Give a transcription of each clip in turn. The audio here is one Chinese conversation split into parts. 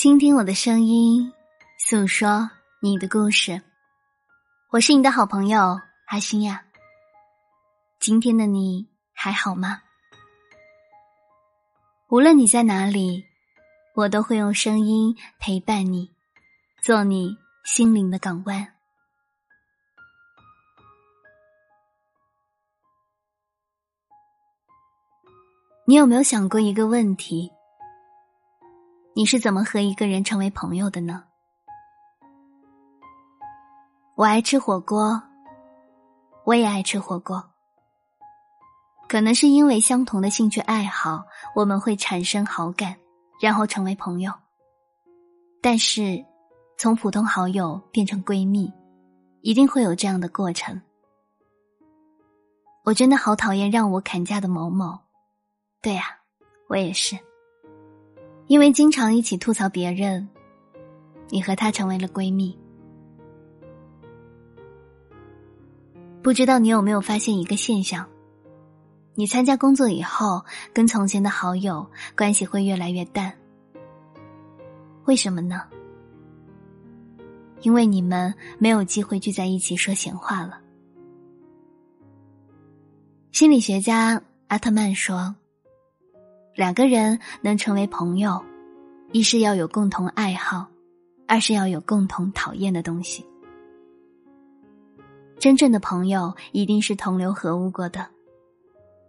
倾听我的声音，诉说你的故事。我是你的好朋友阿星呀。今天的你还好吗？无论你在哪里，我都会用声音陪伴你，做你心灵的港湾。你有没有想过一个问题？你是怎么和一个人成为朋友的呢？我爱吃火锅，我也爱吃火锅。可能是因为相同的兴趣爱好，我们会产生好感，然后成为朋友。但是，从普通好友变成闺蜜，一定会有这样的过程。我真的好讨厌让我砍价的某某。对呀，我也是。因为经常一起吐槽别人，你和她成为了闺蜜。不知道你有没有发现一个现象？你参加工作以后，跟从前的好友关系会越来越淡。为什么呢？因为你们没有机会聚在一起说闲话了。心理学家阿特曼说。两个人能成为朋友，一是要有共同爱好，二是要有共同讨厌的东西。真正的朋友一定是同流合污过的。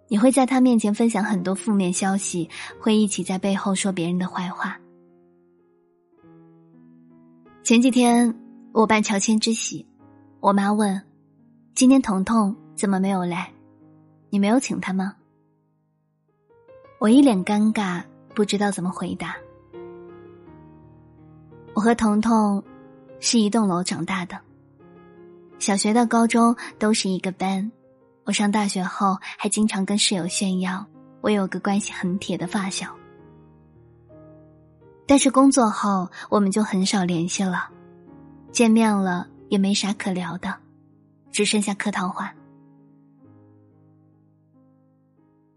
你会在他面前分享很多负面消息，会一起在背后说别人的坏话。前几天我办乔迁之喜，我妈问：“今天彤彤怎么没有来？你没有请他吗？”我一脸尴尬，不知道怎么回答。我和彤彤是一栋楼长大的，小学到高中都是一个班。我上大学后还经常跟室友炫耀，我有个关系很铁的发小。但是工作后我们就很少联系了，见面了也没啥可聊的，只剩下客套话。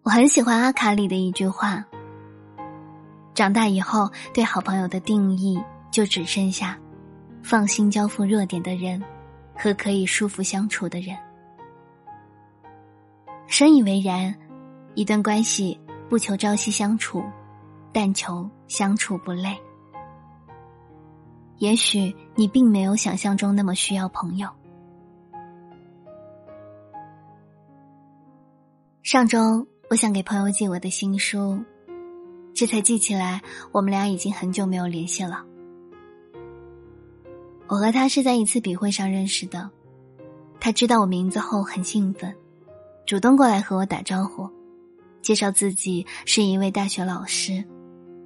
我很喜欢阿卡里的一句话：“长大以后，对好朋友的定义就只剩下放心交付弱点的人和可以舒服相处的人。”深以为然，一段关系不求朝夕相处，但求相处不累。也许你并没有想象中那么需要朋友。上周。我想给朋友寄我的新书，这才记起来，我们俩已经很久没有联系了。我和他是在一次笔会上认识的，他知道我名字后很兴奋，主动过来和我打招呼，介绍自己是一位大学老师，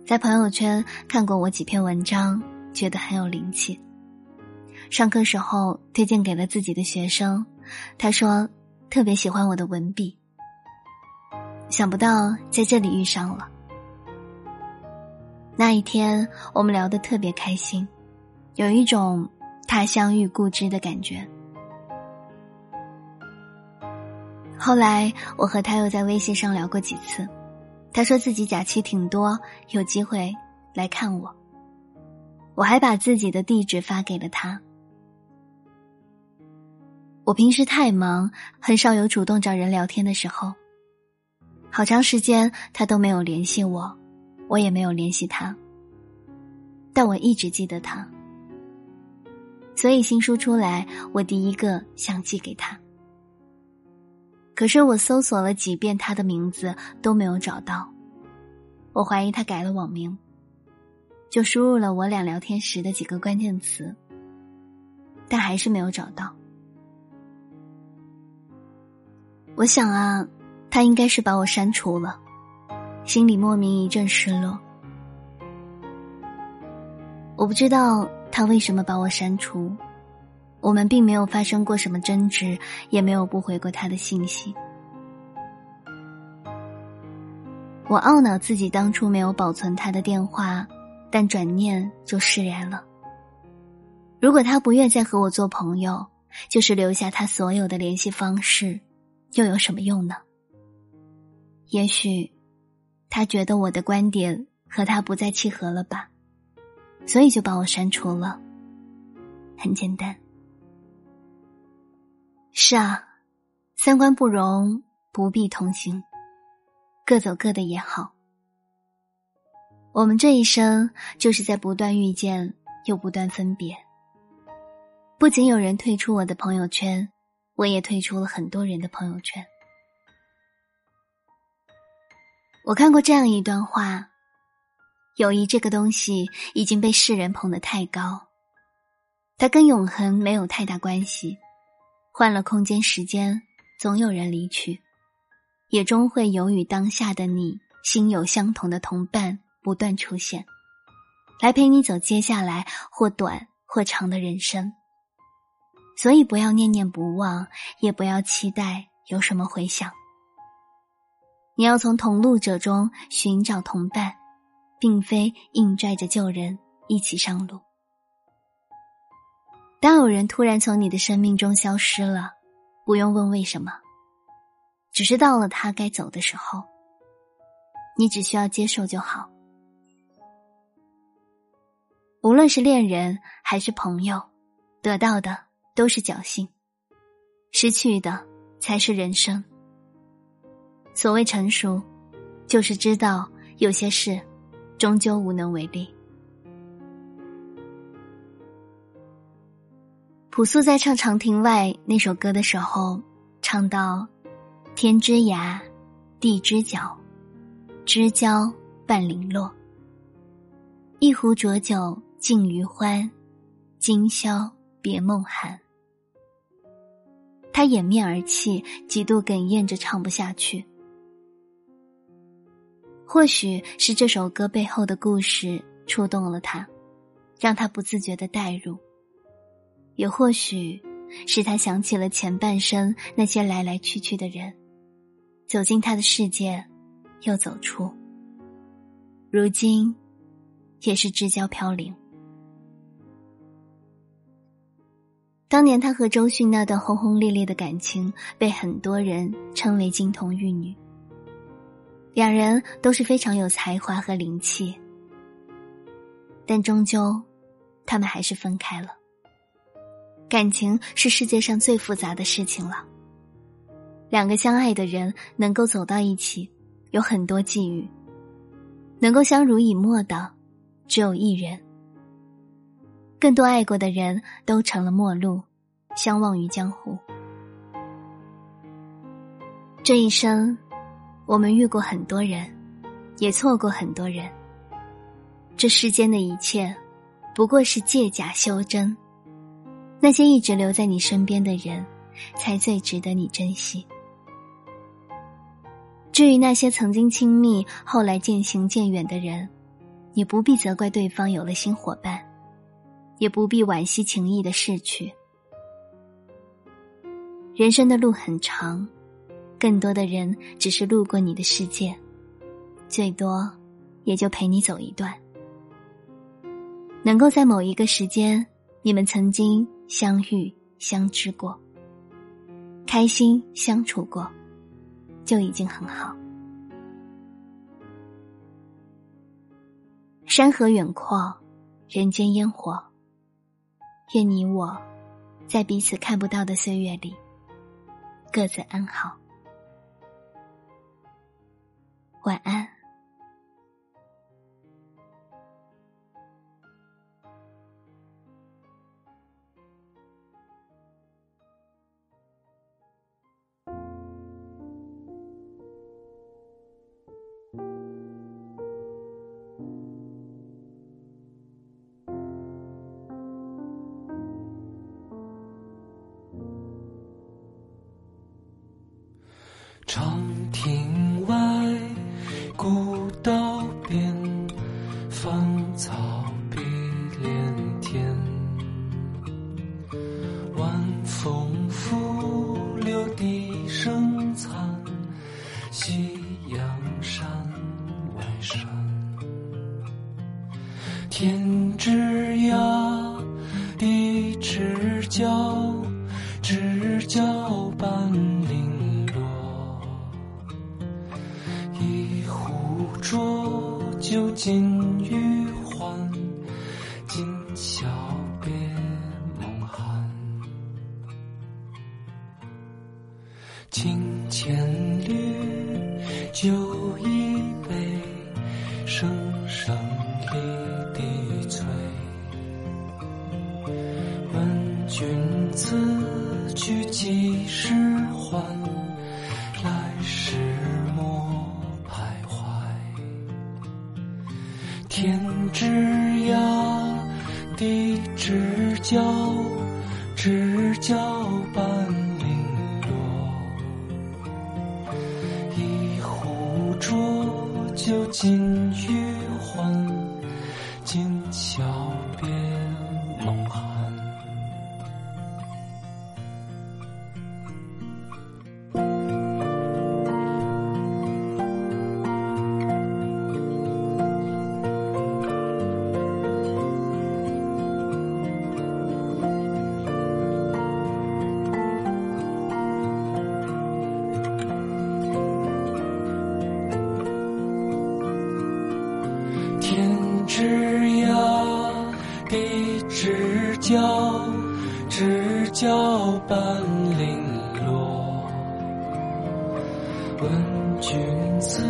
在朋友圈看过我几篇文章，觉得很有灵气。上课时候推荐给了自己的学生，他说特别喜欢我的文笔。想不到在这里遇上了。那一天，我们聊得特别开心，有一种他乡遇故知的感觉。后来，我和他又在微信上聊过几次，他说自己假期挺多，有机会来看我。我还把自己的地址发给了他。我平时太忙，很少有主动找人聊天的时候。好长时间他都没有联系我，我也没有联系他。但我一直记得他，所以新书出来，我第一个想寄给他。可是我搜索了几遍他的名字都没有找到，我怀疑他改了网名，就输入了我俩聊天时的几个关键词，但还是没有找到。我想啊。他应该是把我删除了，心里莫名一阵失落。我不知道他为什么把我删除，我们并没有发生过什么争执，也没有不回过他的信息。我懊恼自己当初没有保存他的电话，但转念就释然了。如果他不愿再和我做朋友，就是留下他所有的联系方式，又有什么用呢？也许，他觉得我的观点和他不再契合了吧，所以就把我删除了。很简单。是啊，三观不容，不必同行，各走各的也好。我们这一生就是在不断遇见，又不断分别。不仅有人退出我的朋友圈，我也退出了很多人的朋友圈。我看过这样一段话：友谊这个东西已经被世人捧得太高，它跟永恒没有太大关系。换了空间时间，总有人离去，也终会有与当下的你心有相同的同伴不断出现，来陪你走接下来或短或长的人生。所以，不要念念不忘，也不要期待有什么回响。你要从同路者中寻找同伴，并非硬拽着旧人一起上路。当有人突然从你的生命中消失了，不用问为什么，只是到了他该走的时候，你只需要接受就好。无论是恋人还是朋友，得到的。都是侥幸，失去的才是人生。所谓成熟，就是知道有些事终究无能为力。朴素在唱《长亭外》那首歌的时候，唱到：“天之涯，地之角，知交半零落。一壶浊酒尽余欢，今宵别梦寒。”他掩面而泣，几度哽咽着唱不下去。或许是这首歌背后的故事触动了他，让他不自觉的代入；也或许是他想起了前半生那些来来去去的人，走进他的世界，又走出。如今，也是知交飘零。当年他和周迅那段轰轰烈烈的感情，被很多人称为金童玉女。两人都是非常有才华和灵气，但终究，他们还是分开了。感情是世界上最复杂的事情了。两个相爱的人能够走到一起，有很多际遇；能够相濡以沫的，只有一人。更多爱过的人都成了陌路，相忘于江湖。这一生，我们遇过很多人，也错过很多人。这世间的一切，不过是借假修真。那些一直留在你身边的人，才最值得你珍惜。至于那些曾经亲密，后来渐行渐远的人，你不必责怪对方有了新伙伴。也不必惋惜情谊的逝去。人生的路很长，更多的人只是路过你的世界，最多也就陪你走一段。能够在某一个时间，你们曾经相遇、相知过，开心相处过，就已经很好。山河远阔，人间烟火。愿你我，在彼此看不到的岁月里，各自安好。晚安。长天之涯地之角知交半零落。一壶浊酒尽余欢今宵别梦寒。清浅绿酒一天之涯，地之角，知交半零落。一壶浊酒尽余天之涯，地之角，知交半零落。问君此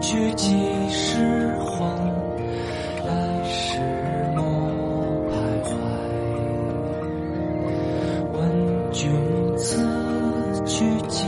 去几时还？来时莫徘徊。问君此去几